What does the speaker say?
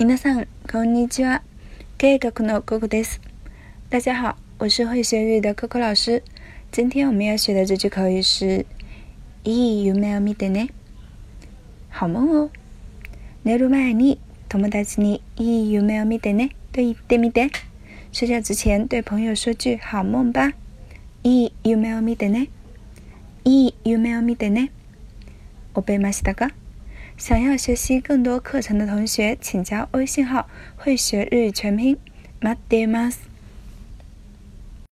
皆さんこんにちは。計画のココです。大家好，我是会学日语的 Coco 老师。今天我们要学的这句口语是“いい夢を見てね”。好梦哦。寝る前に友達に“いい夢を見てね”と言ってみて。睡觉之前对朋友说句好梦吧。いい夢を見てね。いい夢を見てね。覚えましたか？想要学习更多课程的同学，请加微信号“会学日语全拼”。待っています。